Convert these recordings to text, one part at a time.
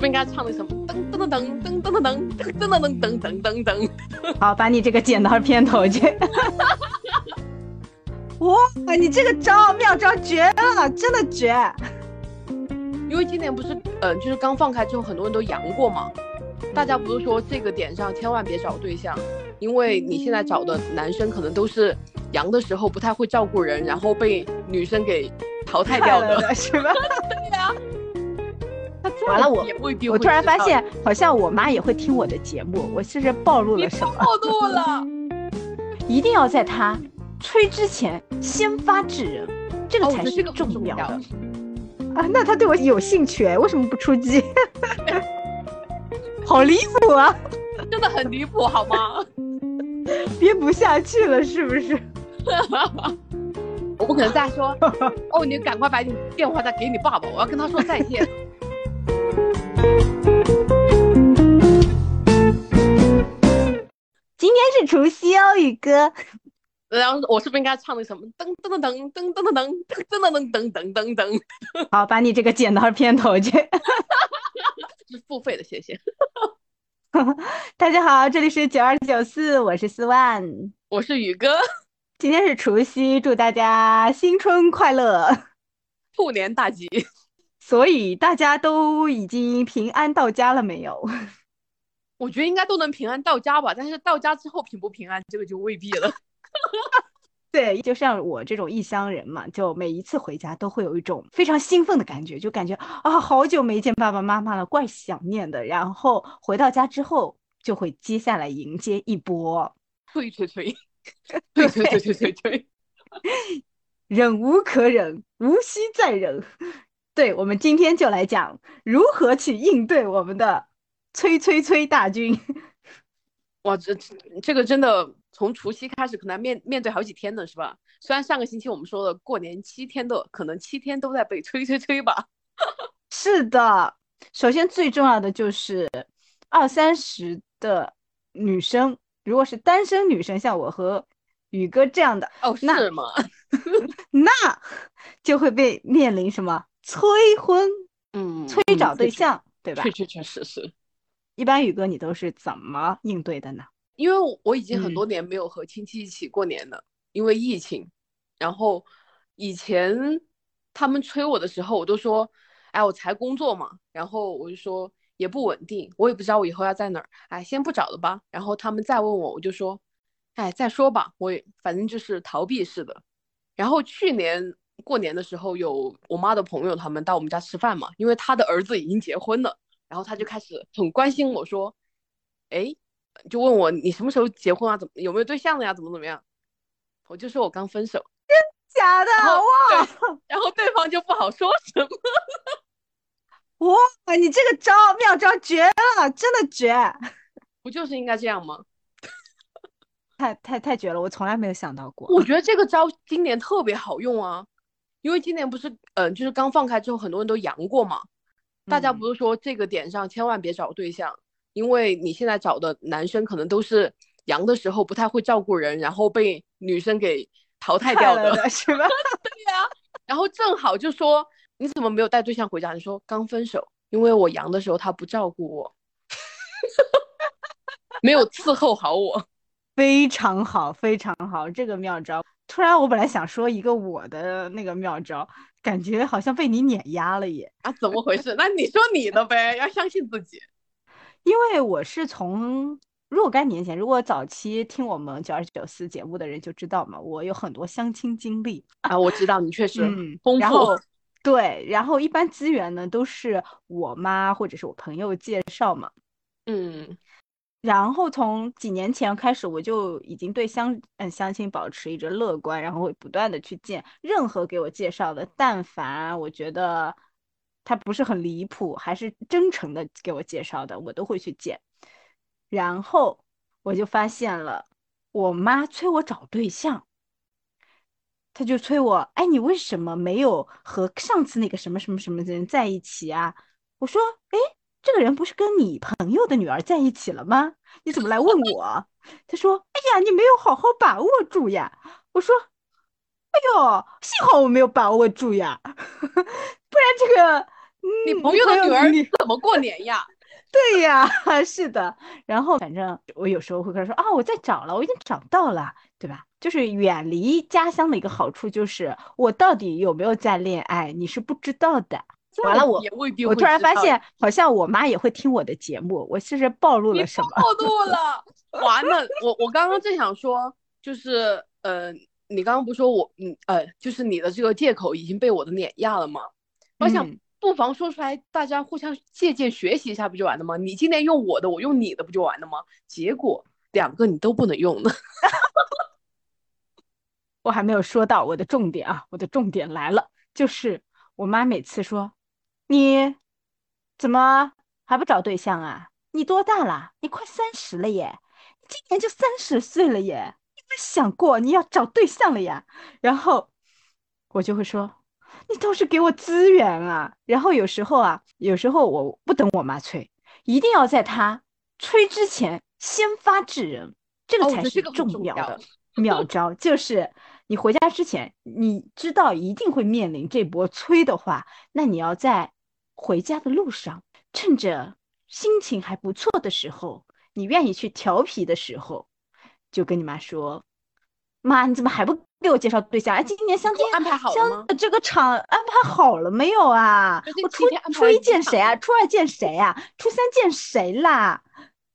不是应该唱那什么噔噔噔噔噔噔噔噔噔噔噔噔噔噔？好，把你这个剪到片头去。哇，你这个招妙招绝了，真的绝！因为今年不是，嗯，就是刚放开之后，很多人都阳过嘛。大家不是说这个点上千万别找对象，因为你现在找的男生可能都是阳的时候不太会照顾人，然后被女生给淘汰掉的，是吧？完了，我我突然发现，好像我妈也会听我的节目，我是不是暴露了什么？暴露了！一定要在她催之前先发制人，这个才是重要的啊！那他对我有兴趣哎，为什么不出击？好离谱啊！真的很离谱，好吗？憋不下去了，是不是？我不可能再说哦，你赶快把你电话再给你爸爸，我要跟他说再见。今天是除夕哦，宇哥。然后我是不是应该唱那什么噔噔噔噔噔噔噔噔噔噔噔噔噔？好，把你这个剪到片头去。是付费的，谢谢。大家好，这里是九二九四，我是四万，我是宇哥。今天是除夕，祝大家新春快乐，兔年大吉。所以大家都已经平安到家了没有？我觉得应该都能平安到家吧，但是到家之后平不平安，这个就未必了。对，就像我这种异乡人嘛，就每一次回家都会有一种非常兴奋的感觉，就感觉啊，好久没见爸爸妈妈了，怪想念的。然后回到家之后，就会接下来迎接一波催催催，催催催催催催，忍无可忍，无需再忍。对，我们今天就来讲如何去应对我们的催催催大军。哇，这这个真的从除夕开始，可能面面对好几天呢，是吧？虽然上个星期我们说了过年七天的，可能七天都在被催催催吧。是的，首先最重要的就是二三十的女生，如果是单身女生，像我和宇哥这样的，哦，是吗？那就会被面临什么催婚？嗯，催找对象，对吧？确确确实是。一般宇哥，你都是怎么应对的呢？因为我已经很多年没有和亲戚一起过年了，因为疫情。然后以前他们催我的时候，我都说：“哎，我才工作嘛。”然后我就说也不稳定，我也不知道我以后要在哪儿。哎，先不找了吧。然后他们再问我，我就说：“哎，再说吧。”我也反正就是逃避式的。然后去年过年的时候，有我妈的朋友他们到我们家吃饭嘛，因为他的儿子已经结婚了。然后他就开始很关心我说，哎，就问我你什么时候结婚啊？怎么有没有对象了呀？怎么怎么样？我就说我刚分手，真假的哇！然后对方就不好说什么。哇，你这个招妙招绝了，真的绝！不就是应该这样吗？太太太绝了，我从来没有想到过。我觉得这个招今年特别好用啊，因为今年不是嗯，就是刚放开之后，很多人都阳过嘛。大家不是说这个点上千万别找对象，因为你现在找的男生可能都是阳的时候不太会照顾人，然后被女生给淘汰掉的，是吧？对呀。然后正好就说你怎么没有带对象回家？你说刚分手，因为我阳的时候他不照顾我，没有伺候好我。非常好，非常好，这个妙招。突然我本来想说一个我的那个妙招。感觉好像被你碾压了耶！啊，怎么回事？那你说你的呗，要相信自己。因为我是从若干年前，如果早期听我们九二九四节目的人就知道嘛，我有很多相亲经历啊。我知道你确实丰富。然后对，然后一般资源呢都是我妈或者是我朋友介绍嘛。嗯。然后从几年前开始，我就已经对相嗯相亲保持一着乐观，然后会不断的去见任何给我介绍的，但凡我觉得他不是很离谱，还是真诚的给我介绍的，我都会去见。然后我就发现了，我妈催我找对象，她就催我，哎，你为什么没有和上次那个什么什么什么的人在一起啊？我说，哎。这个人不是跟你朋友的女儿在一起了吗？你怎么来问我？他说：“哎呀，你没有好好把握住呀。”我说：“哎呦，幸好我没有把握住呀，不然这个你朋友的女儿你怎么过年呀？对呀，是的。然后反正我有时候会跟他说啊，我在找了，我已经找到了，对吧？就是远离家乡的一个好处，就是我到底有没有在恋爱，你是不知道的。完了，我我突然发现，好像我妈也会听我的节目，我是不是暴露了什么？暴露了，完了！我我刚刚正想说，就是呃，你刚刚不说我嗯呃，就是你的这个借口已经被我的碾压了吗？我想不妨说出来，大家互相借鉴学习一下，不就完了吗？你今天用我的，我用你的，不就完了吗？结果两个你都不能用呢。我还没有说到我的重点啊，我的重点来了，就是我妈每次说。你怎么还不找对象啊？你多大了？你快三十了耶！你今年就三十岁了耶！你没想过你要找对象了呀？然后我就会说，你倒是给我资源啊！然后有时候啊，有时候我不等我妈催，一定要在她催之前先发制人，这个才是重要的 妙招，就是。你回家之前，你知道一定会面临这波催的话，那你要在。回家的路上，趁着心情还不错的时候，你愿意去调皮的时候，就跟你妈说：“妈，你怎么还不给我介绍对象？哎，今年相亲安排好了吗？这个场安排好了没有啊？我初初一见谁啊？初二见谁啊？初三见谁啦？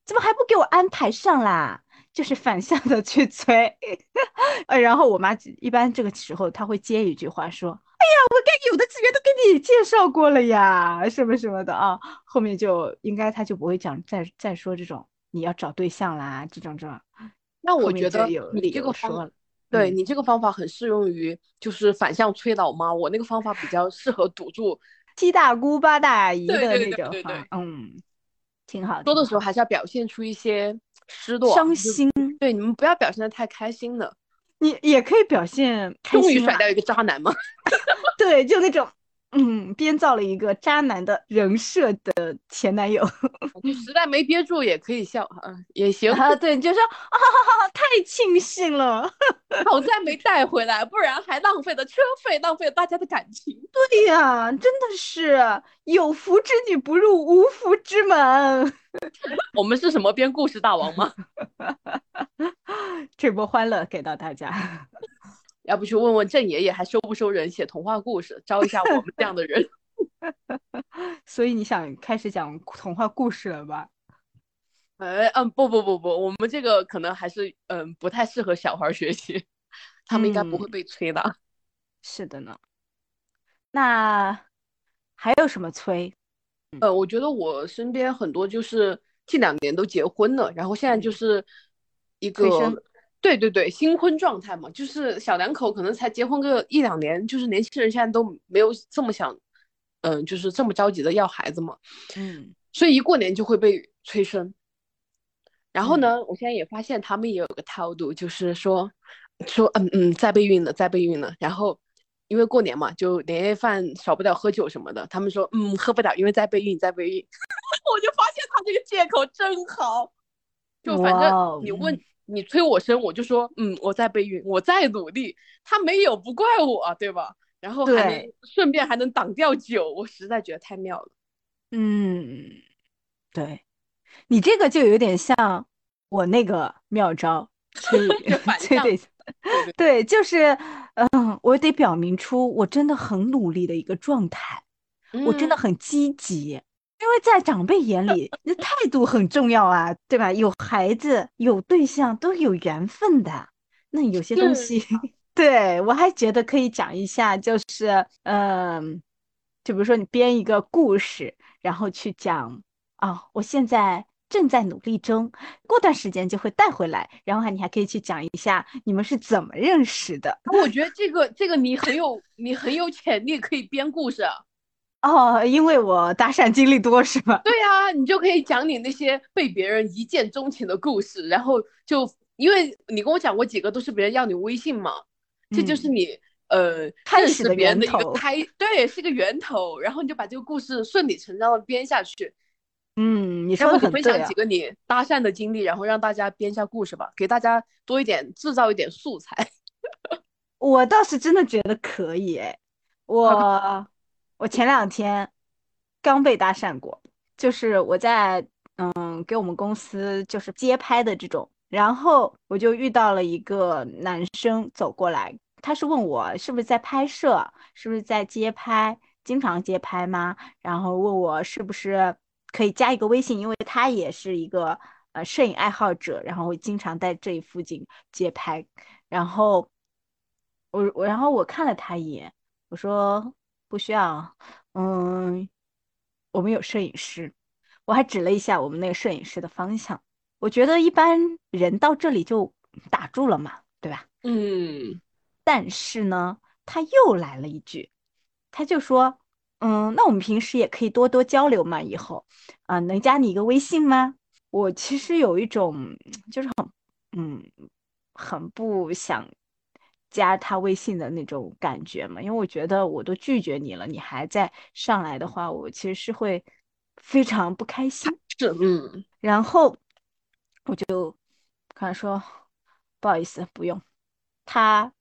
怎么还不给我安排上啦？就是反向的去催。呃，然后我妈一般这个时候，她会接一句话说。”哎呀，我该有的资源都给你介绍过了呀，什么什么的啊，后面就应该他就不会讲再再说这种你要找对象啦这种这种。那我觉得你这个方，对你这个方法很适用于就是反向催老妈，我那个方法比较适合堵住 七大姑八大姨的那种话，嗯，挺好。说的时候还是要表现出一些失落、伤心，对你们不要表现的太开心了。你也可以表现终于甩掉一个渣男吗？对，就那种，嗯，编造了一个渣男的人设的前男友，你实在没憋住也可以笑啊，也行啊。对，就说啊，太庆幸了，好在没带回来，不然还浪费了车费，浪费了大家的感情。对呀，真的是有福之女不入无福之门。我们是什么编故事大王吗？这波欢乐给到大家。要不去问问郑爷爷还收不收人写童话故事，招一下我们这样的人。所以你想开始讲童话故事了吧？哎，嗯，不不不不，我们这个可能还是嗯不太适合小孩学习，他们应该不会被催的。是的呢。那还有什么催？呃，我觉得我身边很多就是近两年都结婚了，然后现在就是一个。对对对，新婚状态嘛，就是小两口可能才结婚个一两年，就是年轻人现在都没有这么想，嗯，就是这么着急的要孩子嘛，嗯，所以一过年就会被催生。然后呢，我现在也发现他们也有个套路，就是说说嗯嗯，在备孕了，在备孕了。然后因为过年嘛，就年夜饭少不了喝酒什么的，他们说嗯喝不了，因为在备孕，在备孕。我就发现他这个借口真好，就反正你问。你催我生，我就说，嗯，我在备孕，我在努力。他没有，不怪我，对吧？然后还能顺便还能挡掉酒，我实在觉得太妙了。嗯，对，你这个就有点像我那个妙招，催 催对。对，就是，嗯，我得表明出我真的很努力的一个状态，我真的很积极。因为在长辈眼里，那态度很重要啊，对吧？有孩子、有对象都有缘分的。那有些东西，对我还觉得可以讲一下，就是，嗯，就比如说你编一个故事，然后去讲啊，我现在正在努力中，过段时间就会带回来。然后还你还可以去讲一下你们是怎么认识的。我觉得这个这个你很有你很有潜力可以编故事。哦，因为我搭讪经历多是吧？对呀，你就可以讲你那些被别人一见钟情的故事，然后就因为你跟我讲过几个都是别人要你微信嘛，这就是你呃开始的源头，开对是个源头，然后你就把这个故事顺理成章的编下去。嗯，你说的很对。分享几个你搭讪的经历，然后让大家编一下故事吧，给大家多一点制造一点素材。我倒是真的觉得可以，我。我前两天刚被搭讪过，就是我在嗯给我们公司就是街拍的这种，然后我就遇到了一个男生走过来，他是问我是不是在拍摄，是不是在街拍，经常街拍吗？然后问我是不是可以加一个微信，因为他也是一个呃摄影爱好者，然后会经常在这一附近街拍，然后我我然后我看了他一眼，我说不需要，嗯。我们有摄影师，我还指了一下我们那个摄影师的方向。我觉得一般人到这里就打住了嘛，对吧？嗯。但是呢，他又来了一句，他就说：“嗯，那我们平时也可以多多交流嘛，以后啊，能加你一个微信吗？”我其实有一种就是很嗯很不想加他微信的那种感觉嘛，因为我觉得我都拒绝你了，你还在上来的话，我其实是会非常不开心。是，嗯。然后我就跟他说：“不好意思，不用。”他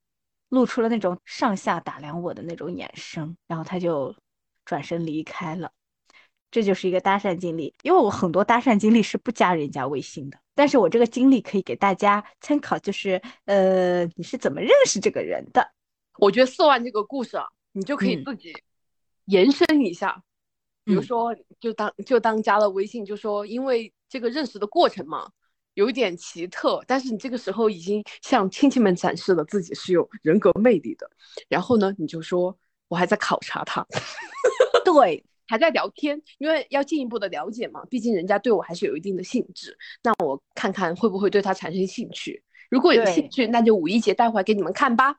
露出了那种上下打量我的那种眼神，然后他就转身离开了。这就是一个搭讪经历，因为我很多搭讪经历是不加人家微信的，但是我这个经历可以给大家参考，就是呃，你是怎么认识这个人的？我觉得四万这个故事啊，你就可以自己延伸一下，比如说就当就当加了微信，就说因为这个认识的过程嘛，有一点奇特，但是你这个时候已经向亲戚们展示了自己是有人格魅力的，然后呢，你就说我还在考察他，对。还在聊天，因为要进一步的了解嘛，毕竟人家对我还是有一定的兴致。那我看看会不会对他产生兴趣。如果有兴趣，那就五一节带回来给你们看吧。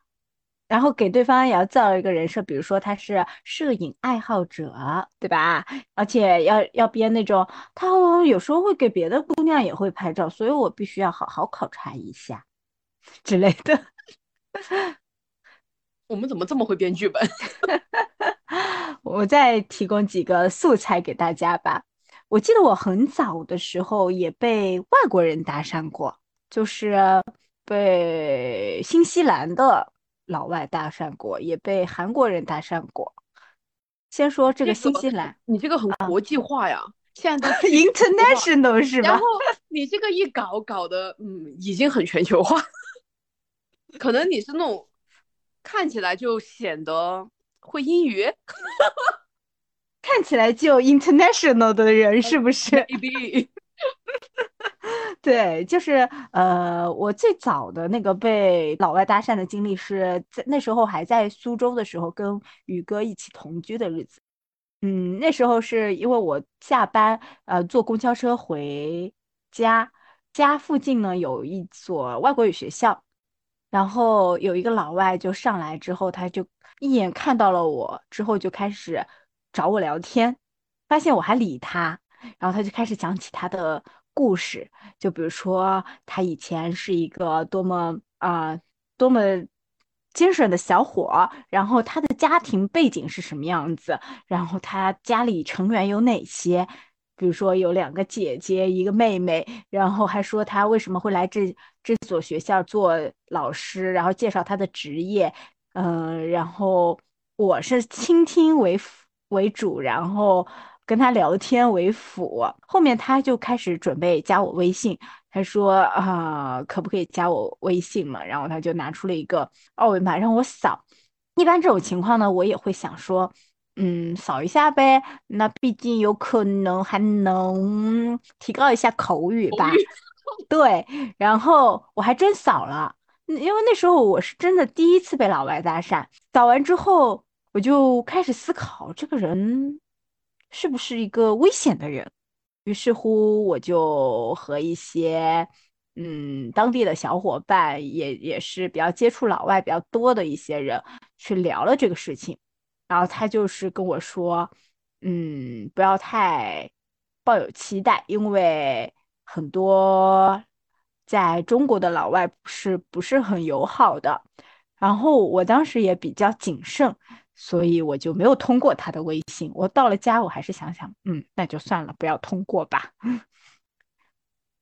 然后给对方也要造一个人设，比如说他是摄影爱好者，对吧？而且要要编那种，他有时候会给别的姑娘也会拍照，所以我必须要好好考察一下之类的。我们怎么这么会编剧本？我再提供几个素材给大家吧。我记得我很早的时候也被外国人搭讪过，就是被新西兰的老外搭讪过，也被韩国人搭讪过。先说这个新西兰，你这个很国际化呀，现在都 international 是吧？然后你这个一搞搞的，嗯，已经很全球化。可能你是那种看起来就显得。会英语，看起来就 international 的人是不是？对，就是呃，我最早的那个被老外搭讪的经历是在那时候还在苏州的时候，跟宇哥一起同居的日子。嗯，那时候是因为我下班呃坐公交车回家，家附近呢有一所外国语学校，然后有一个老外就上来之后，他就。一眼看到了我之后，就开始找我聊天，发现我还理他，然后他就开始讲起他的故事，就比如说他以前是一个多么啊多么精神的小伙，然后他的家庭背景是什么样子，然后他家里成员有哪些，比如说有两个姐姐，一个妹妹，然后还说他为什么会来这这所学校做老师，然后介绍他的职业。嗯，然后我是倾听为为主，然后跟他聊天为辅。后面他就开始准备加我微信，他说啊，可不可以加我微信嘛？然后他就拿出了一个二维码让我扫。一般这种情况呢，我也会想说，嗯，扫一下呗。那毕竟有可能还能提高一下口语吧。对，然后我还真扫了。因为那时候我是真的第一次被老外搭讪，扫完之后我就开始思考这个人是不是一个危险的人。于是乎，我就和一些嗯当地的小伙伴，也也是比较接触老外比较多的一些人去聊了这个事情。然后他就是跟我说，嗯，不要太抱有期待，因为很多。在中国的老外是不是很友好的？然后我当时也比较谨慎，所以我就没有通过他的微信。我到了家，我还是想想，嗯，那就算了，不要通过吧。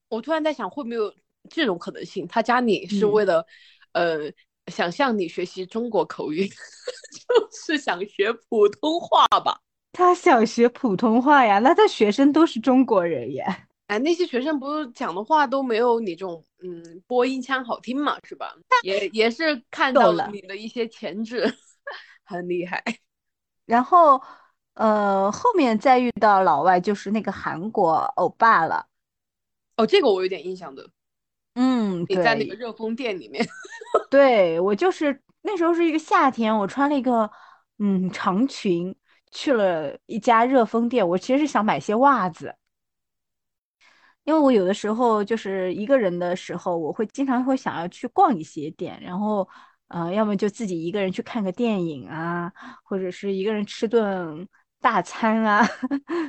我突然在想，会不会有这种可能性？他加你是为了，呃，想向你学习中国口语，就是想学普通话吧？他想学普通话呀，那他学生都是中国人耶。哎，那些学生不是讲的话都没有你这种嗯播音腔好听嘛，是吧？也也是看到了你的一些潜质，很厉害。然后呃，后面再遇到老外就是那个韩国欧巴了。哦，这个我有点印象的。嗯，你在那个热风店里面。对我就是那时候是一个夏天，我穿了一个嗯长裙，去了一家热风店。我其实是想买些袜子。因为我有的时候就是一个人的时候，我会经常会想要去逛一些店，然后，呃，要么就自己一个人去看个电影啊，或者是一个人吃顿大餐啊，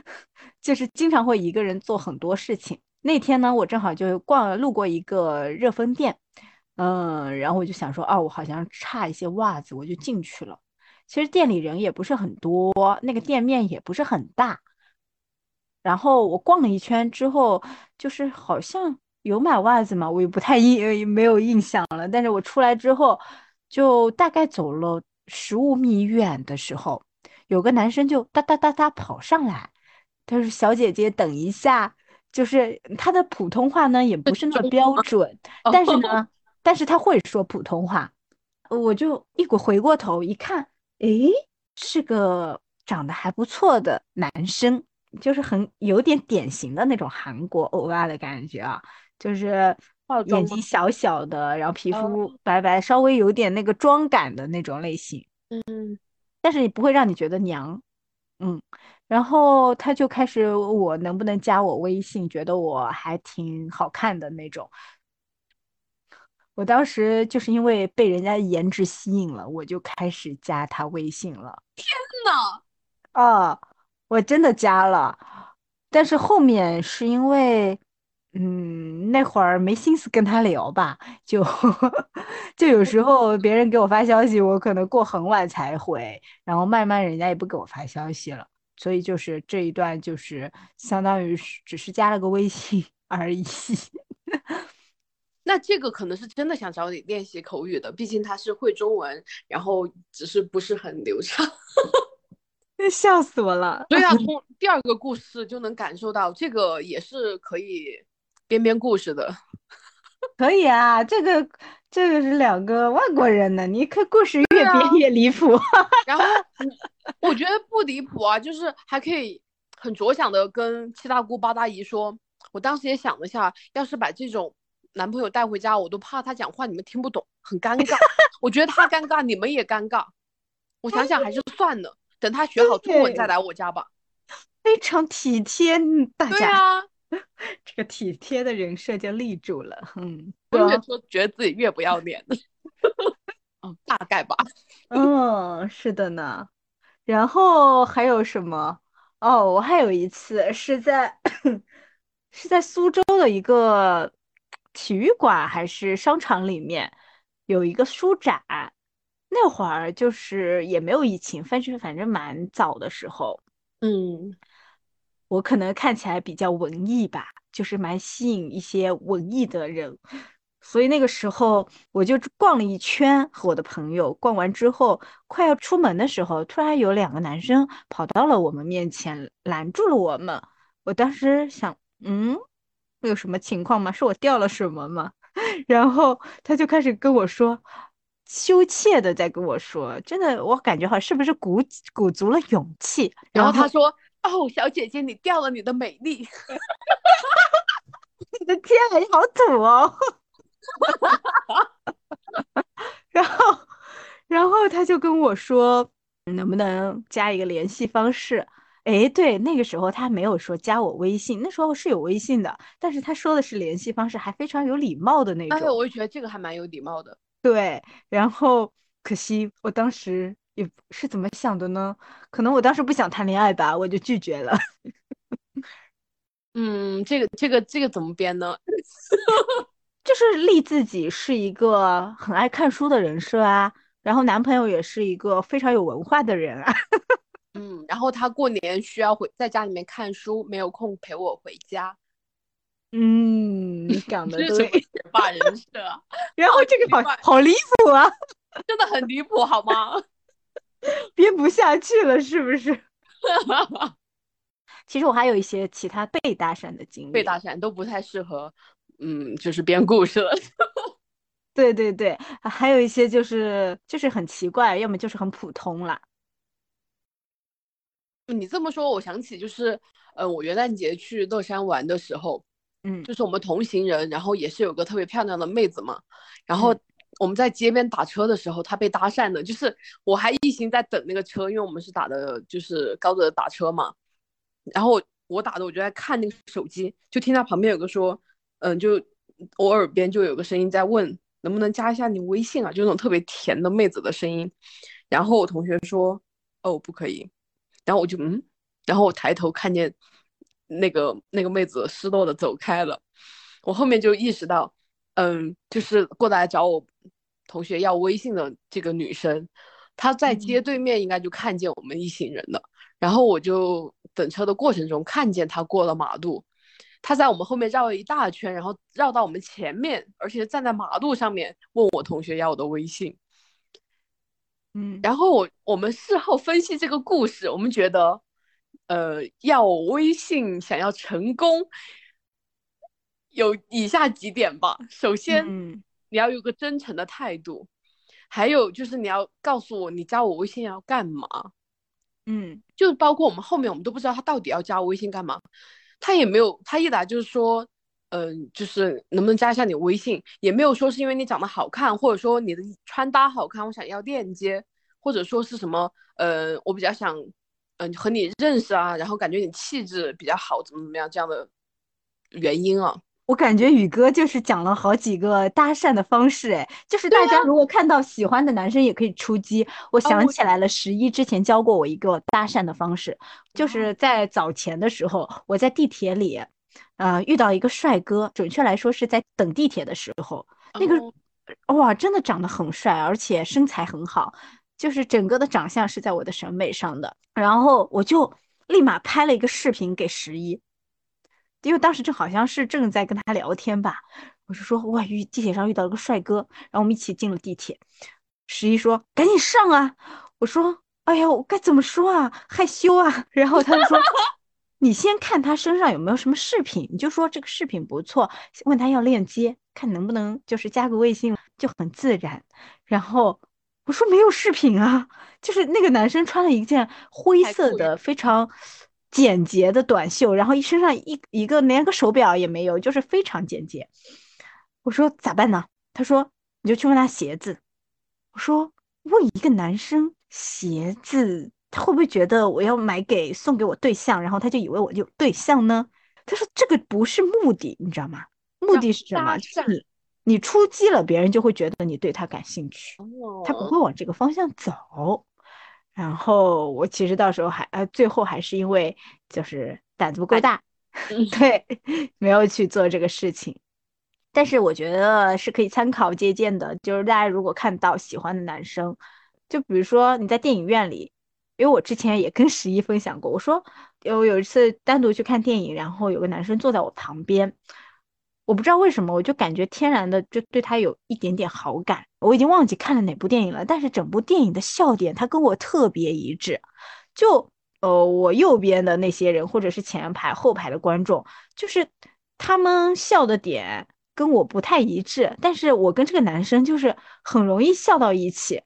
就是经常会一个人做很多事情。那天呢，我正好就逛路过一个热风店，嗯，然后我就想说，哦，我好像差一些袜子，我就进去了。其实店里人也不是很多，那个店面也不是很大。然后我逛了一圈之后，就是好像有买袜子嘛，我也不太印没有印象了。但是我出来之后，就大概走了十五米远的时候，有个男生就哒哒哒哒跑上来，他说：“小姐姐，等一下。”就是他的普通话呢也不是那么标准，但是呢，但是他会说普通话。我就一股回过头一看，诶，是个长得还不错的男生。就是很有点典型的那种韩国欧巴的感觉啊，就是眼睛小小的，然后皮肤白白，稍微有点那个妆感的那种类型。嗯，但是也不会让你觉得娘。嗯，然后他就开始我能不能加我微信，觉得我还挺好看的那种。我当时就是因为被人家颜值吸引了，我就开始加他微信了。天呐！啊！我真的加了，但是后面是因为，嗯，那会儿没心思跟他聊吧，就 就有时候别人给我发消息，我可能过很晚才回，然后慢慢人家也不给我发消息了，所以就是这一段就是相当于是只是加了个微信 而已。那这个可能是真的想找你练习口语的，毕竟他是会中文，然后只是不是很流畅。笑死我了！对啊，从第二个故事就能感受到，这个也是可以编编故事的。可以啊，这个这个是两个外国人呢，你看故事越编越离谱。然后我觉得不离谱啊，就是还可以很着想的跟七大姑八大姨说。我当时也想了下，要是把这种男朋友带回家，我都怕他讲话你们听不懂，很尴尬。我觉得他尴尬，你们也尴尬。我想想还是算了。等他学好中文再来我家吧，非常体贴大家。对啊，这个体贴的人设就立住了。嗯，我越说觉得自己越不要脸。嗯，大概吧。嗯，是的呢。然后还有什么？哦，我还有一次是在是在苏州的一个体育馆还是商场里面有一个书展。那会儿就是也没有疫情，反正反正蛮早的时候，嗯，我可能看起来比较文艺吧，就是蛮吸引一些文艺的人，所以那个时候我就逛了一圈，和我的朋友逛完之后，快要出门的时候，突然有两个男生跑到了我们面前，拦住了我们。我当时想，嗯，有什么情况吗？是我掉了什么吗？然后他就开始跟我说。羞怯的在跟我说，真的，我感觉好像是不是鼓鼓足了勇气？然后他说：“哦，小姐姐，你掉了你的美丽。”我的天，你好土哦！然后，然后他就跟我说：“能不能加一个联系方式？”哎，对，那个时候他没有说加我微信，那时候是有微信的，但是他说的是联系方式，还非常有礼貌的那种。哎，我也觉得这个还蛮有礼貌的。对，然后可惜我当时也是怎么想的呢？可能我当时不想谈恋爱吧，我就拒绝了。嗯，这个这个这个怎么编呢？就是立自己是一个很爱看书的人设啊，然后男朋友也是一个非常有文化的人啊。嗯，然后他过年需要回在家里面看书，没有空陪我回家。嗯，你讲 的对，学霸人设，然后这个好好离谱啊，真的很离谱，好吗？编不下去了，是不是？其实我还有一些其他被搭讪的经历，被搭讪都不太适合，嗯，就是编故事了。对对对，还有一些就是就是很奇怪，要么就是很普通啦。你这么说，我想起就是，呃，我元旦节去乐山玩的时候，嗯，就是我们同行人，然后也是有个特别漂亮的妹子嘛，然后我们在街边打车的时候，她被搭讪的，就是我还一心在等那个车，因为我们是打的就是高德打车嘛，然后我打的我就在看那个手机，就听到旁边有个说，嗯，就我耳边就有个声音在问能不能加一下你微信啊，就那种特别甜的妹子的声音，然后我同学说，哦，不可以。然后我就嗯，然后我抬头看见那个那个妹子失落的走开了，我后面就意识到，嗯，就是过来找我同学要微信的这个女生，她在街对面应该就看见我们一行人了。然后我就等车的过程中看见她过了马路，她在我们后面绕了一大圈，然后绕到我们前面，而且站在马路上面问我同学要我的微信。嗯，然后我我们事后分析这个故事，我们觉得，呃，要微信想要成功，有以下几点吧。首先，你要有个真诚的态度，还有就是你要告诉我你加我微信要干嘛。嗯，就包括我们后面我们都不知道他到底要加我微信干嘛，他也没有，他一来就是说，嗯，就是能不能加一下你微信，也没有说是因为你长得好看，或者说你的穿搭好看，我想要链接。或者说是什么，呃，我比较想，嗯，和你认识啊，然后感觉你气质比较好，怎么怎么样这样的原因啊？我感觉宇哥就是讲了好几个搭讪的方式，哎，就是大家如果看到喜欢的男生也可以出击。我想起来了，十一之前教过我一个搭讪的方式，就是在早前的时候，我在地铁里，呃，遇到一个帅哥，准确来说是在等地铁的时候，那个哇，真的长得很帅，而且身材很好。就是整个的长相是在我的审美上的，然后我就立马拍了一个视频给十一，因为当时正好像是正在跟他聊天吧，我就说哇，遇地铁上遇到了个帅哥，然后我们一起进了地铁。十一说赶紧上啊，我说哎呀，我该怎么说啊，害羞啊。然后他就说你先看他身上有没有什么饰品，你就说这个饰品不错，问他要链接，看能不能就是加个微信，就很自然。然后。我说没有饰品啊，就是那个男生穿了一件灰色的非常简洁的短袖，然后一身上一一个连个手表也没有，就是非常简洁。我说咋办呢？他说你就去问他鞋子。我说问一个男生鞋子，他会不会觉得我要买给送给我对象，然后他就以为我有对象呢？他说这个不是目的，你知道吗？目的是什么？就是你。你出击了，别人就会觉得你对他感兴趣，他不会往这个方向走。然后我其实到时候还呃，最后还是因为就是胆子不够大，对，没有去做这个事情。但是我觉得是可以参考借鉴的，就是大家如果看到喜欢的男生，就比如说你在电影院里，因为我之前也跟十一分享过，我说有有一次单独去看电影，然后有个男生坐在我旁边。我不知道为什么，我就感觉天然的就对他有一点点好感。我已经忘记看了哪部电影了，但是整部电影的笑点他跟我特别一致。就呃，我右边的那些人，或者是前排、后排的观众，就是他们笑的点跟我不太一致。但是我跟这个男生就是很容易笑到一起，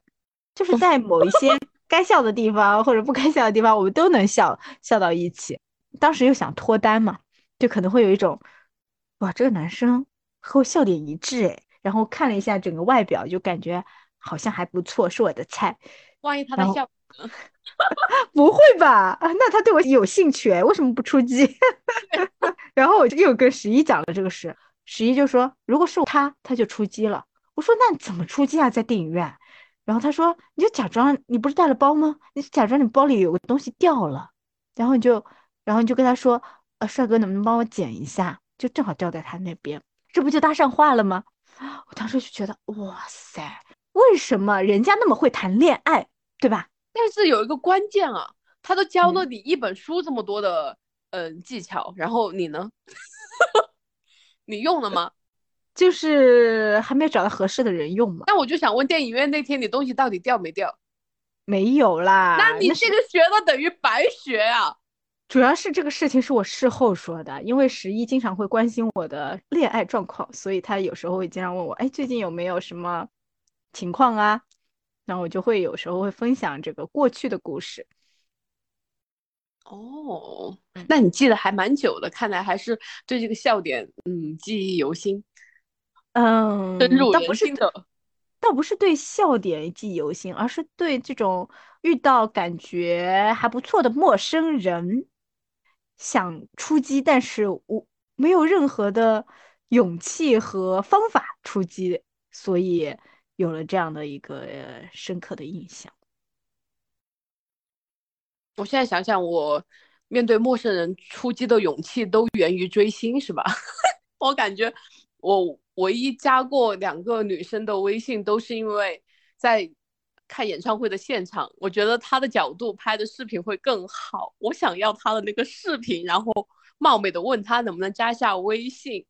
就是在某一些 该笑的地方或者不该笑的地方，我们都能笑笑到一起。当时又想脱单嘛，就可能会有一种。哇，这个男生和我笑点一致哎，然后看了一下整个外表，就感觉好像还不错，是我的菜。万一他的笑 不会吧？那他对我有兴趣哎，为什么不出击？然后我就又跟十一讲了这个事，十一就说，如果是他，他就出击了。我说那怎么出击啊？在电影院？然后他说，你就假装你不是带了包吗？你假装你包里有个东西掉了，然后你就，然后你就跟他说，呃，帅哥能不能帮我捡一下？就正好掉在他那边，这不就搭上话了吗？我当时就觉得，哇塞，为什么人家那么会谈恋爱，对吧？但是有一个关键啊，他都教了你一本书这么多的嗯技巧，然后你呢？你用了吗？就是还没有找到合适的人用嘛。那我就想问，电影院那天你东西到底掉没掉？没有啦。那你这个学的等于白学啊！主要是这个事情是我事后说的，因为十一经常会关心我的恋爱状况，所以他有时候会经常问我，哎，最近有没有什么情况啊？然后我就会有时候会分享这个过去的故事。哦，那你记得还蛮久的，看来还是对这个笑点，嗯，记忆犹新。嗯，深入人心的，倒不是对笑点记忆犹新，而是对这种遇到感觉还不错的陌生人。想出击，但是我没有任何的勇气和方法出击，所以有了这样的一个深刻的印象。我现在想想，我面对陌生人出击的勇气都源于追星，是吧？我感觉我唯一加过两个女生的微信，都是因为在。看演唱会的现场，我觉得他的角度拍的视频会更好。我想要他的那个视频，然后冒昧的问他能不能加下微信，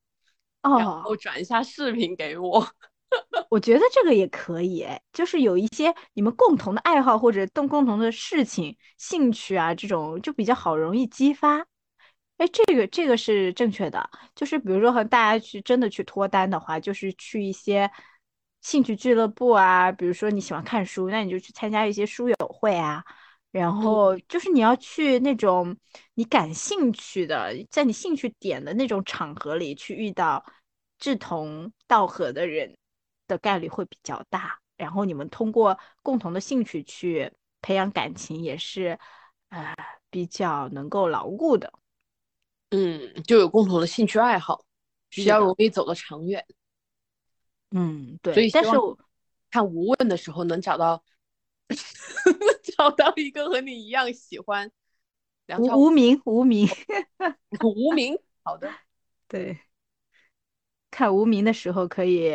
哦然后转一下视频给我。我觉得这个也可以，就是有一些你们共同的爱好或者动共同的事情、兴趣啊，这种就比较好容易激发。哎，这个这个是正确的，就是比如说和大家去真的去脱单的话，就是去一些。兴趣俱乐部啊，比如说你喜欢看书，那你就去参加一些书友会啊。然后就是你要去那种你感兴趣的，在你兴趣点的那种场合里去遇到志同道合的人的概率会比较大。然后你们通过共同的兴趣去培养感情，也是呃比较能够牢固的。嗯，就有共同的兴趣爱好，比较容易走得长远。嗯，对，所以但是看无问的时候能找到 找到一个和你一样喜欢无无名无名 无名，好的，对，看无名的时候可以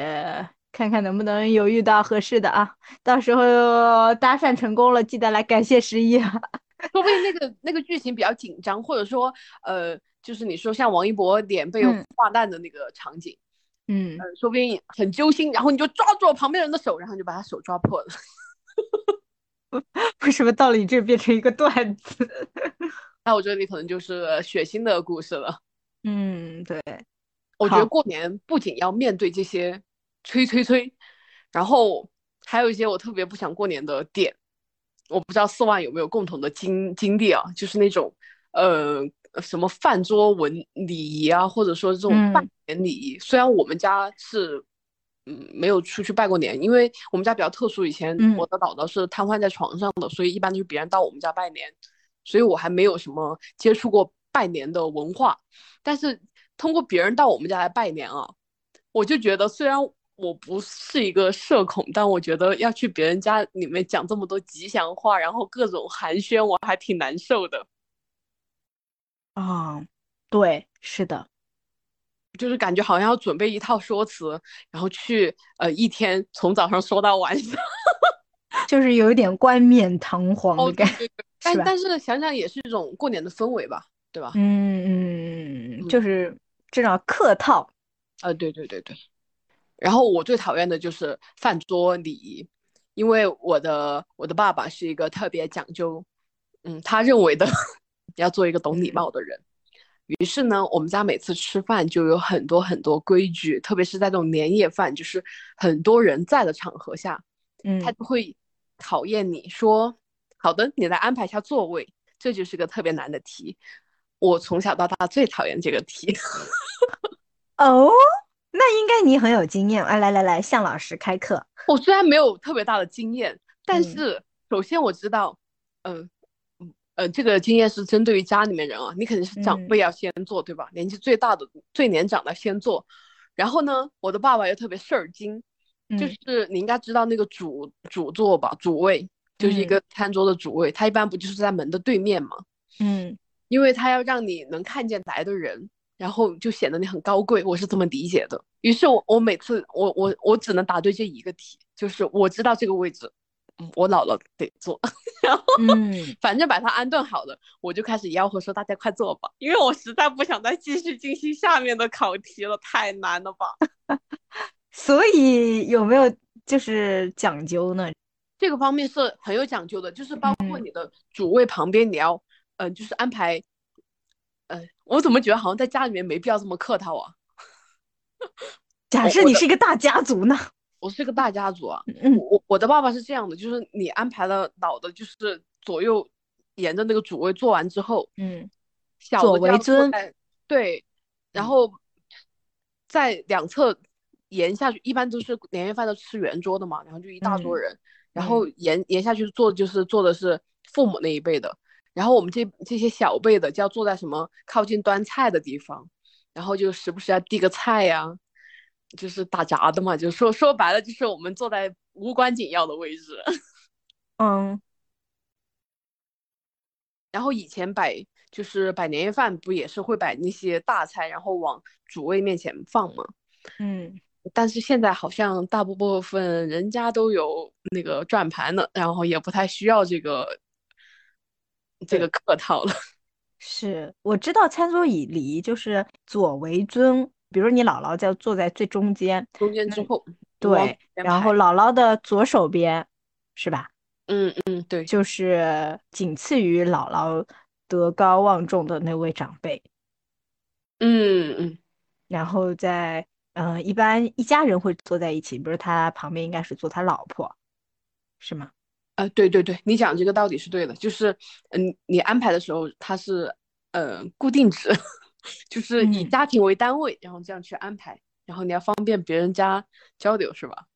看看能不能有遇到合适的啊，到时候搭讪成功了，记得来感谢十一啊，说不定那个那个剧情比较紧张，或者说呃，就是你说像王一博脸被画烂的那个场景。嗯，说不定很揪心，然后你就抓住我旁边人的手，然后就把他手抓破了。为什么到了你这变成一个段子？那我觉得你可能就是血腥的故事了。嗯，对。我觉得过年不仅要面对这些催催催，然后还有一些我特别不想过年的点。我不知道四万有没有共同的经经历啊？就是那种呃。什么饭桌文礼仪啊，或者说这种拜年礼仪，虽然我们家是，嗯，没有出去拜过年，因为我们家比较特殊，以前我的姥姥是瘫痪在床上的，所以一般都是别人到我们家拜年，所以我还没有什么接触过拜年的文化。但是通过别人到我们家来拜年啊，我就觉得虽然我不是一个社恐，但我觉得要去别人家里面讲这么多吉祥话，然后各种寒暄，我还挺难受的。啊，对，是的，就是感觉好像要准备一套说辞，然后去呃一天从早上说到晚上，就是有一点冠冕堂皇的感觉，但但是想想也是一种过年的氛围吧，对吧？嗯嗯，就是这种客套，呃，对对对对。然后我最讨厌的就是饭桌礼仪，因为我的我的爸爸是一个特别讲究，嗯，他认为的。要做一个懂礼貌的人，于是呢，我们家每次吃饭就有很多很多规矩，特别是在这种年夜饭，就是很多人在的场合下，嗯，他就会考验你说，好的，你来安排一下座位，这就是个特别难的题。我从小到大最讨厌这个题。哦，那应该你很有经验啊！来来来，向老师开课。我虽然没有特别大的经验，但是首先我知道，嗯。呃，这个经验是针对于家里面人啊，你肯定是长辈要先做，对吧？年纪最大的、最年长的先做。然后呢，我的爸爸又特别事儿精，就是你应该知道那个主主座吧，主位就是一个餐桌的主位，他一般不就是在门的对面吗？嗯，因为他要让你能看见来的人，然后就显得你很高贵，我是这么理解的。于是我我每次我我我只能答对这一个题，就是我知道这个位置。我姥姥得做，然后反正把他安顿好了，我就开始吆喝说：“大家快做吧！”因为我实在不想再继续进行下面的考题了，太难了吧。所以有没有就是讲究呢？这个方面是很有讲究的，就是包括你的主位旁边你要，嗯、就是安排，呃，我怎么觉得好像在家里面没必要这么客套啊？假设你是一个大家族呢？我是个大家族啊，嗯我我我的爸爸是这样的，就是你安排了老的，就是左右沿着那个主位坐完之后，嗯小左的对，然嗯。后在两侧沿下去，一般都是年夜饭都吃圆桌的嘛，然后就一大桌嗯人，然后沿沿下去坐就是坐的是父母那一辈的，然后我们这这些小辈的就要坐在什么靠近端菜的地方，然后就时不时要递个菜呀、就是打杂的嘛，就说说白了就是我们坐在无关紧要的位置。嗯 然后以前摆就是摆年夜饭，不也是会摆那些大菜，然后往主位面前放吗？嗯，但是现在好像大部分人家都有那个转盘了，然后也不太需要这个这个客套了。是我知道餐桌以礼仪就是左为尊，比如你姥姥在坐在最中间，中间之后，对，然后姥姥的左手边是吧？嗯嗯对，就是仅次于姥姥德高望重的那位长辈，嗯嗯然后在嗯、呃一般一家人会坐在一起，比如他旁边应该是坐他老婆，是吗？啊、对对对，你讲这个道理是对的，就是嗯，你安排的时候他是呃固定制，就是以嗯家庭为单位，然后这样去安排，然后你要方便别人家交流，是吧？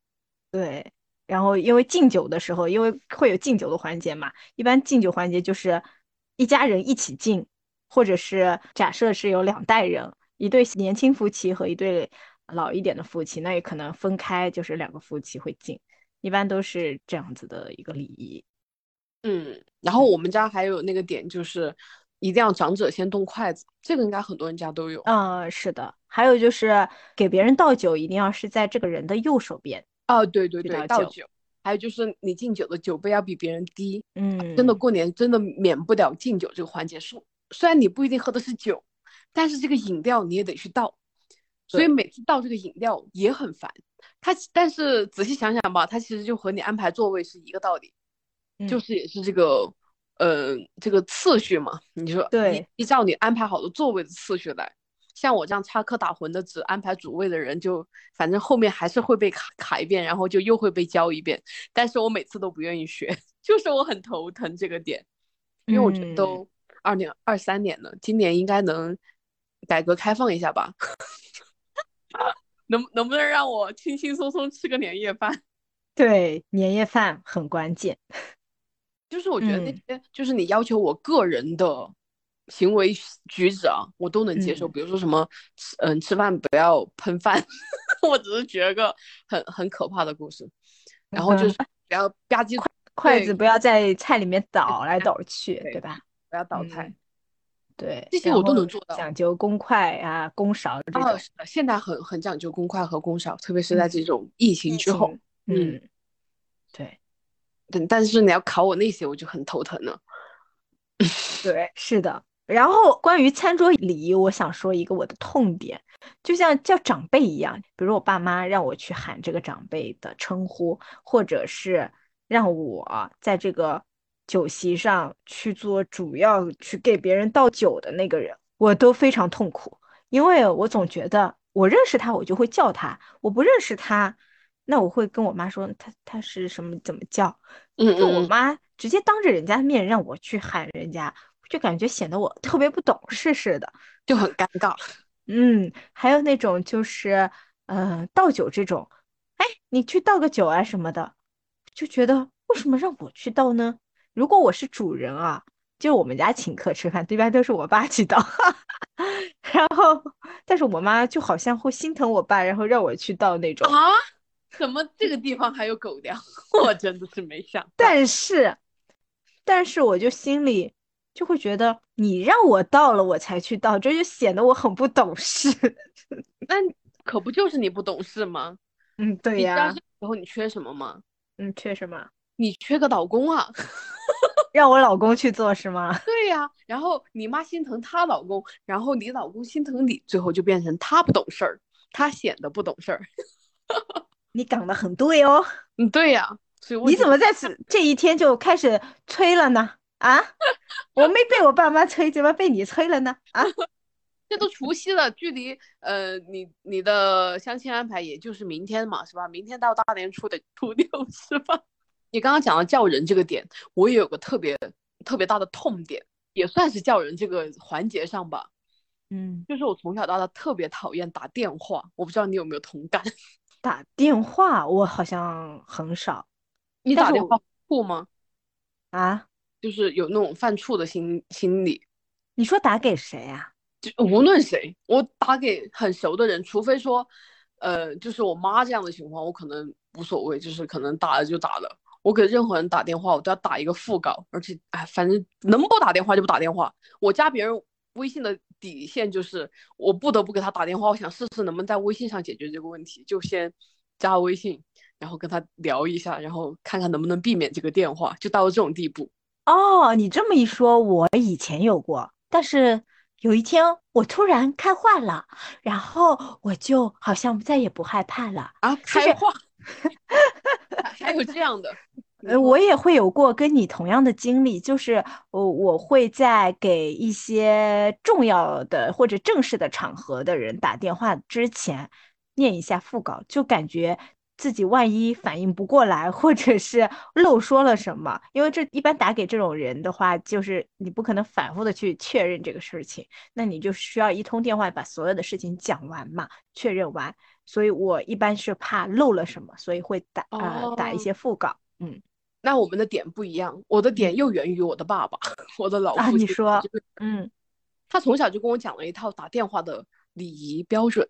对，然后因为敬酒的时候，因为会有敬酒的环节嘛，一般敬酒环节就是一家人一起敬，或者是假设是有两代人，一对年轻夫妻和一对老一点的夫妻，那也可能分开，就是两个夫妻会敬，一般都是这样子的一个礼仪。嗯，然后我们家还有那个点就是一定要长者先动筷子，这个应该很多人家都有。嗯，是的，还有就是给别人倒酒，一定要是在这个人的右手边。哦，对对对，倒酒，还有就是你敬酒的酒杯要比别人低。嗯，真的过年真的免不了敬酒这个环节，是虽然你不一定喝的是酒，但是这个饮料你也得去倒，所以每次倒这个饮料也很烦。他但是仔细想想吧，他其实就和你安排座位是一个道理，就嗯是也是这个呃这个次序嘛。你说对依依照你安排好的座位的次序来，像我这样插科打诨的只安排主位的人就，反正后面还是会被卡卡一遍，然后就又会被教一遍。但是我每次都不愿意学，就是我很头疼这个点，因为我觉得嗯都二零二三年了，今年应该能改革开放一下吧。能能不能让我轻轻松松吃个年夜饭？对，年夜饭很关键。就是我觉得那嗯些，就是你要求我个人的行为举止啊，我都能接受。嗯比如说什么吃，嗯，吃饭不要喷饭，我只是举个很很可怕的故事。然后就是不要吧唧筷筷子不要在菜里面倒来倒去，对对吧？不要倒菜嗯。对，这些我都能做到讲究公筷啊、公勺这啊，种。是的，现在很很讲究公筷和公勺，特别是在嗯这种疫情之后。嗯，对但但是你要考我那些，我就很头疼了。对，是的。然后关于餐桌礼仪，我想说一个我的痛点，就像叫长辈一样，比如我爸妈让我去喊这个长辈的称呼，或者是让我在这个酒席上去做主要去给别人倒酒的那个人，我都非常痛苦，因为我总觉得我认识他，我就会叫他；我不认识他，那我会跟我妈说他他是什么怎么叫。嗯就我嗯嗯，妈直接当着人家面让我去喊人家，就感觉显得我特别不懂事似的。就很尴尬。嗯，还有那种就是，呃，倒酒这种，哎，你去倒个酒啊什么的，就觉得为什么让我去倒呢？如果我是主人啊，就我们家请客吃饭，一般都是我爸去倒，然后，但是我妈就好像会心疼我爸，然后让我去倒那种。啊？怎么这个地方还有狗粮？我真的是没想到。但是，但是我就心里就会觉得，你让我倒了，我才去倒，这就显得我很不懂事。那可不就是你不懂事吗？嗯，对你知道呀这，时候你缺什么吗？嗯，缺什么？你缺个老公啊！让我老公去做是吗？对呀、然后你妈心疼她老公，然后你老公心疼你，最后就变成他不懂事儿，他显得不懂事儿。你讲的很对哦。嗯，对呀、所以你怎么在此这一天就开始催了呢？啊，我没被我爸妈催，怎么被你催了呢？啊，这都除夕了，距离呃你你的相亲安排也就是明天嘛，是吧？明天到大年初的初六 是吧？你刚刚讲到叫人这个点，我也有个特别特别大的痛点，也算是叫人这个环节上吧。嗯，就是我从小到大特别讨厌打电话，我不知道你有没有同感。打电话我好像很少，你打电话怵吗？啊，就是有那种犯怵的心心理。你说打给谁啊？就无论谁，我打给很熟的人，除非说，呃，就是我妈这样的情况，我可能无所谓，就是可能打了就打了。我给任何人打电话，我都要打一个副稿，而且哎，反正能不打电话就不打电话。我加别人微信的底线就是，我不得不给他打电话，我想试试能不能在微信上解决这个问题，就先加微信，然后跟他聊一下，然后看看能不能避免这个电话，就到了这种地步。哦，你这么一说，我以前有过，但是。有一天，我突然开化了，然后我就好像再也不害怕了啊！开化，还有这样的，呃，我也会有过跟你同样的经历，就是我我会在给一些重要的或者正式的场合的人打电话之前念一下副稿，就感觉。自己万一反应不过来，或者是漏说了什么，因为这一般打给这种人的话，就是你不可能反复的去确认这个事情，那你就需要一通电话把所有的事情讲完嘛，确认完。所以我一般是怕漏了什么，所以会打呃打一些副稿。嗯，那我们的点不一样，我的点又源于我的爸爸，我的老父亲。啊，你说，嗯，他从小就跟我讲了一套打电话的礼仪标准，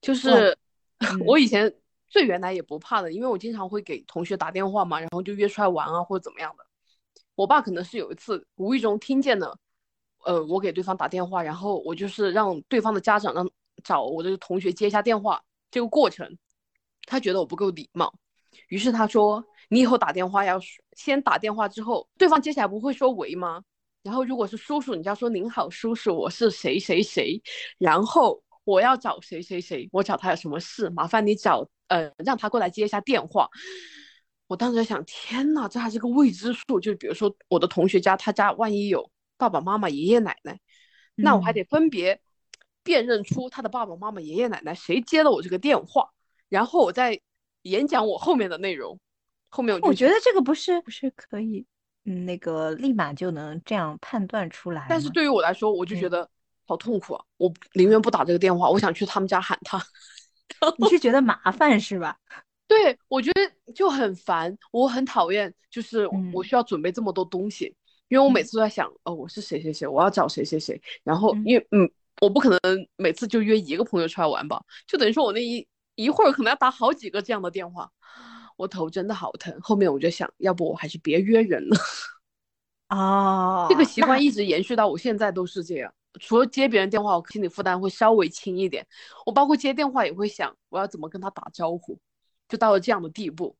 就是 我以前。最原来也不怕的，因为我经常会给同学打电话嘛，然后就约出来玩啊或者怎么样的。我爸可能是有一次无意中听见了，呃，我给对方打电话，然后我就是让对方的家长让找我的同学接一下电话。这个过程，他觉得我不够礼貌，于是他说：“你以后打电话要先打电话之后，对方接下来不会说喂吗？然后如果是叔叔，你就要说您好，叔叔，我是谁谁谁，然后我要找谁谁谁，我找他有什么事，麻烦你找。”呃，让他过来接一下电话。我当时在想，天呐，这还是个未知数。就比如说我的同学家，他家万一有爸爸妈妈、爷爷奶奶，那我还得分别辨认出他的爸爸妈妈、爷爷奶奶谁接了我这个电话，然后我再演讲我后面的内容。后面我觉得这个不是不是可以，嗯，那个立马就能这样判断出来。但是对于我来说，我就觉得好痛苦啊！我宁愿不打这个电话，我想去他们家喊他。你是觉得麻烦是吧？对，我觉得就很烦，我很讨厌，就是我需要准备这么多东西，因为我每次都在想，哦，我是谁谁谁，我要找谁谁谁，然后因为嗯，我不可能每次就约一个朋友出来玩吧，就等于说我那一一会儿可能要打好几个这样的电话，我头真的好疼。后面我就想，要不我还是别约人了。哦，这个习惯一直延续到我现在都是这样。除了接别人电话，我心理负担会稍微轻一点。我包括接电话也会想，我要怎么跟他打招呼，就到了这样的地步。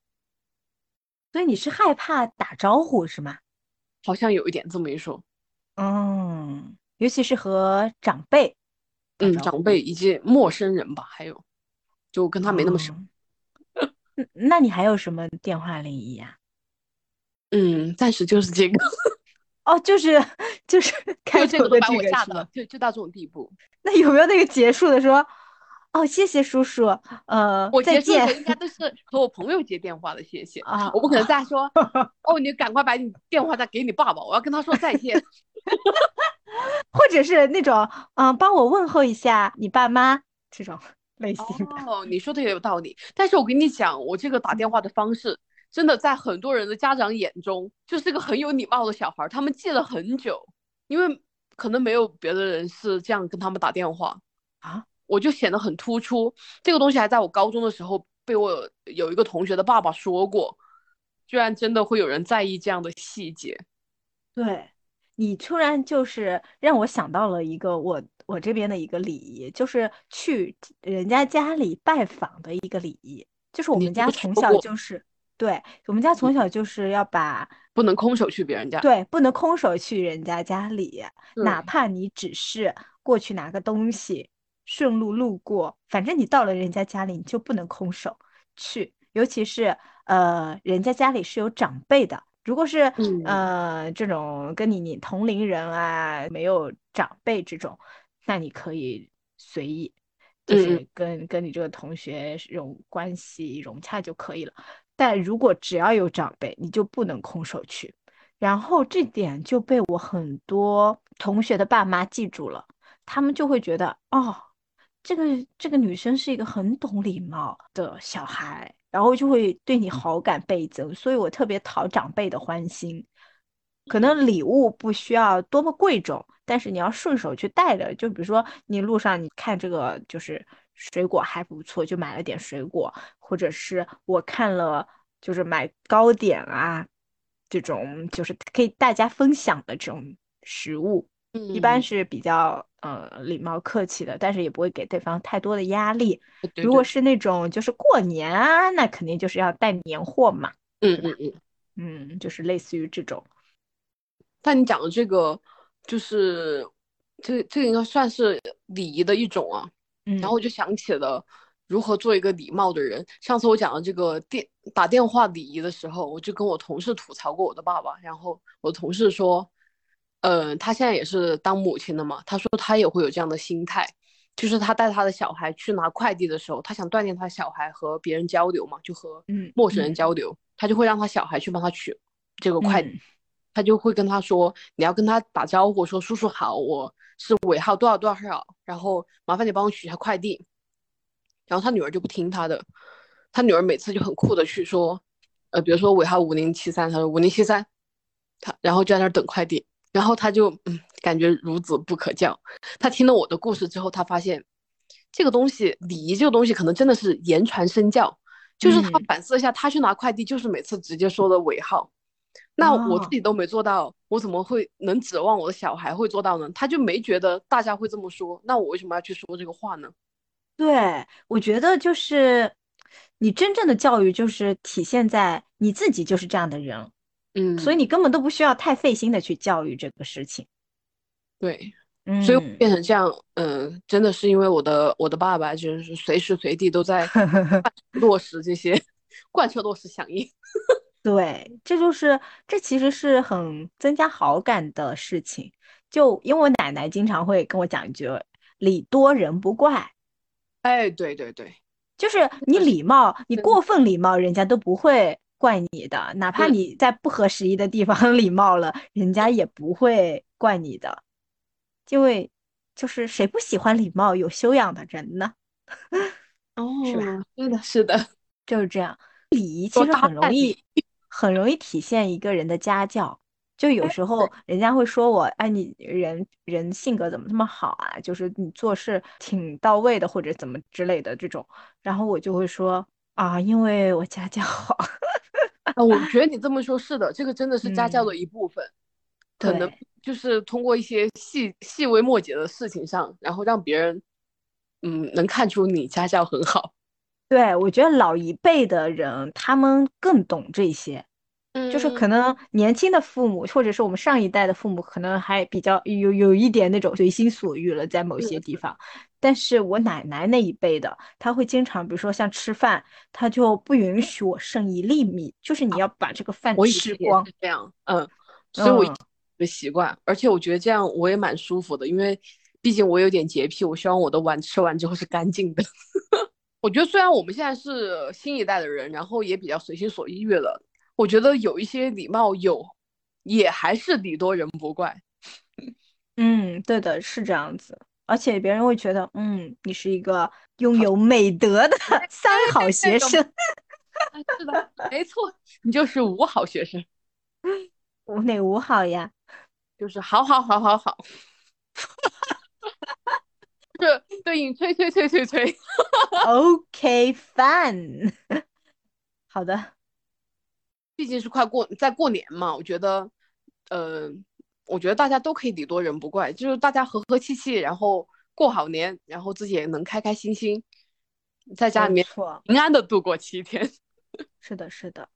所以你是害怕打招呼是吗？好像有一点这么一说。嗯，尤其是和长辈，嗯，长辈以及陌生人吧，还有，就跟他没那么熟。那你还有什么电话礼仪呀？嗯，暂时就是这个。哦，就是就是开这个的这个是吗？就就到这种地步。那有没有那个结束的说？哦，谢谢叔叔。呃，我结束的应该都是和我朋友接电话的，谢谢啊。我不可能再说。哦，你赶快把你电话再给你爸爸，我要跟他说再见。或者是那种，嗯，帮我问候一下你爸妈这种类型的。哦，你说的也有道理。但是我跟你讲，我这个打电话的方式。真的在很多人的家长眼中，就是个很有礼貌的小孩。他们记了很久，因为可能没有别的人是这样跟他们打电话啊，我就显得很突出。这个东西还在我高中的时候被我有一个同学的爸爸说过，居然真的会有人在意这样的细节。对你突然就是让我想到了一个我我这边的一个礼仪，就是去人家家里拜访的一个礼仪，就是我们家从小就是。对我们家从小就是要把不能空手去别人家，对，不能空手去人家家里，哪怕你只是过去拿个东西，顺路路过，反正你到了人家家里，你就不能空手去。尤其是呃，人家家里是有长辈的。如果是嗯呃这种跟你你同龄人啊，没有长辈这种，那你可以随意，就嗯是跟跟你这个同学融关系融洽就可以了。但如果只要有长辈，你就不能空手去。然后这点就被我很多同学的爸妈记住了，他们就会觉得哦，这个这个女生是一个很懂礼貌的小孩，然后就会对你好感倍增。所以我特别讨长辈的欢心。可能礼物不需要多么贵重，但是你要顺手去带着。就比如说你路上你看这个就是水果还不错，就买了点水果，或者是我看了就是买糕点啊，这种就是可以大家分享的这种食物，一般嗯，是比较呃礼貌客气的，但是也不会给对方太多的压力。对对，如果是那种就是过年啊，那肯定就是要带年货嘛，嗯嗯嗯。嗯，就是类似于这种。但你讲的这个，就是这这应该算是礼仪的一种啊。然后嗯我就想起了如何做一个礼貌的人。上次我讲的这个电打电话礼仪的时候，我就跟我同事吐槽过我的爸爸。然后我同事说，呃，他现在也是当母亲的嘛，他说他也会有这样的心态，就是他带他的小孩去拿快递的时候，他想锻炼他小孩和别人交流嘛，就和嗯陌生人嗯交流，他就会让他小孩去帮他取这个快递。嗯他就会跟他说，你要跟他打招呼，说叔叔好，我是尾号多少多少，然后麻烦你帮我取一下快递。然后他女儿就不听他的，他女儿每次就很酷的去说，呃，比如说尾号五零七三，他说五零七三，他然后就在那儿等快递，然后他就嗯感觉孺子不可教。他听了我的故事之后，他发现这个东西礼仪这个东西可能真的是言传身教，就是他嗯反思一下，他去拿快递就是每次直接说的尾号。那我自哦己都没做到，我怎么会能指望我的小孩会做到呢？他就没觉得大家会这么说，那我为什么要去说这个话呢？对，我觉得就是你真正的教育就是体现在你自己就是这样的人，嗯所以嗯，你根本都不需要太费心的去教育这个事情。对，所以变成这样，嗯、真的是因为我的我的爸爸就是随时随地都在 落实这些 贯彻落实响应。对，这就是这其实是很增加好感的事情。就因为我奶奶经常会跟我讲一句“礼多人不怪”，哎，对对对，就是你礼貌，你过分礼貌，人家都不会怪你的，哪怕嗯你在不合时宜的地方 礼貌了，人家也不会怪你的，因为就是谁不喜欢礼貌、有修养的人呢？哦 是吧？哦，是的，是的，就是这样，礼仪其实很容易，很容易体现一个人的家教。就有时候人家会说我，哎，你人人性格怎么这么好啊？就是你做事挺到位的，或者怎么之类的这种。然后我就会说啊，因为我家教好。啊，我觉得你这么说，是的，这个真的是家教的嗯一部分，可能就是通过一些细细微末节的事情上，然后让别人，嗯，能看出你家教很好。对，我觉得老一辈的人他们更懂这些。就是可嗯，能年轻的父母，或者是我们上一代的父母，可能还比较有有一点那种随心所欲了，在某些地方。但是我奶奶那一辈的，她会经常，比如说像吃饭，她就不允许我剩一粒米，就是你要把这个饭吃光。是这样，嗯，所以我嗯，的习惯，而且我觉得这样我也蛮舒服的，因为毕竟我有点洁癖，我希望我的碗吃完之后是干净的。我觉得虽然我们现在是新一代的人，然后也比较随心所欲了，我觉得有一些礼貌有，也还是礼多人不怪。嗯，对的，是这样子。而且别人会觉得，嗯，你是一个拥有美德的 三好学生。哎 是的，没错，你就是五好学生，我哪五好呀？就是好好好好好，是对应催催催催催。OK，fine 好的，毕竟是快过在过年嘛，我觉得，呃，我觉得大家都可以礼多人不怪，就是大家和和气气，然后过好年，然后自己也能开开心心，在家里面，平安的度过七天。是的，是的。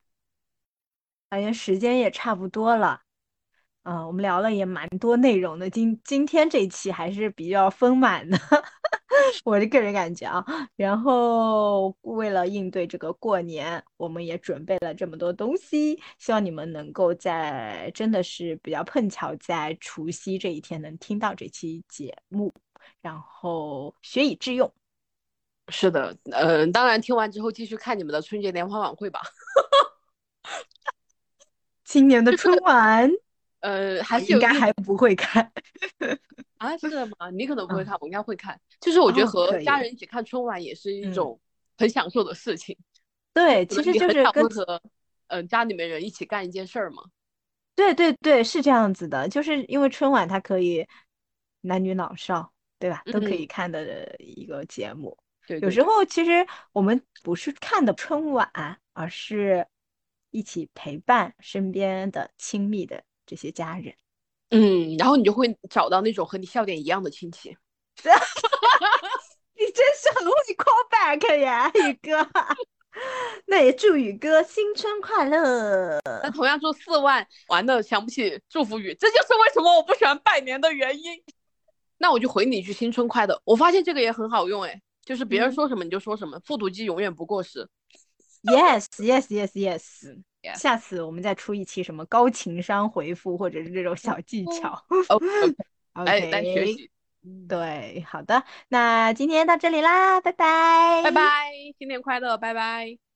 感觉时间也差不多了，嗯、我们聊了也蛮多内容的，今今天这一期还是比较丰满的。我的个人感觉啊。然后为了应对这个过年，我们也准备了这么多东西，希望你们能够在真的是比较碰巧在除夕这一天能听到这期节目，然后学以致用。是的，嗯，当然听完之后继续看你们的春节联欢晚会吧。今年的春晚，呃，还是应该还不会看 啊？是吗？你可能不会看，我应该会看。就是我觉得和家人一起看春晚也是一种很享受的事情。对，其实就是跟和嗯家里面人一起干一件事儿嘛。对对对，是这样子的。就是因为春晚它可以男女老少，对吧？都可以看的一个节目。对，有时候其实我们不是看的春晚，而是。一起陪伴身边的亲密的这些家人，嗯，然后你就会找到那种和你笑点一样的亲戚。你真是很会 call back 呀，宇哥。那也祝宇哥新春快乐。那同样祝四万，玩的想不起祝福语，这就是为什么我不喜欢拜年的原因。那我就回你一句新春快乐。我发现这个也很好用，哎，就是别人说什么你就说什么，复读机永远不过时。Yes, yes, yes, yes。下次我们再出一期什么高情商回复，或者是这种小技巧。OK，来学习。对，好的，那今天到这里啦，拜拜，拜拜，新年快乐，拜拜。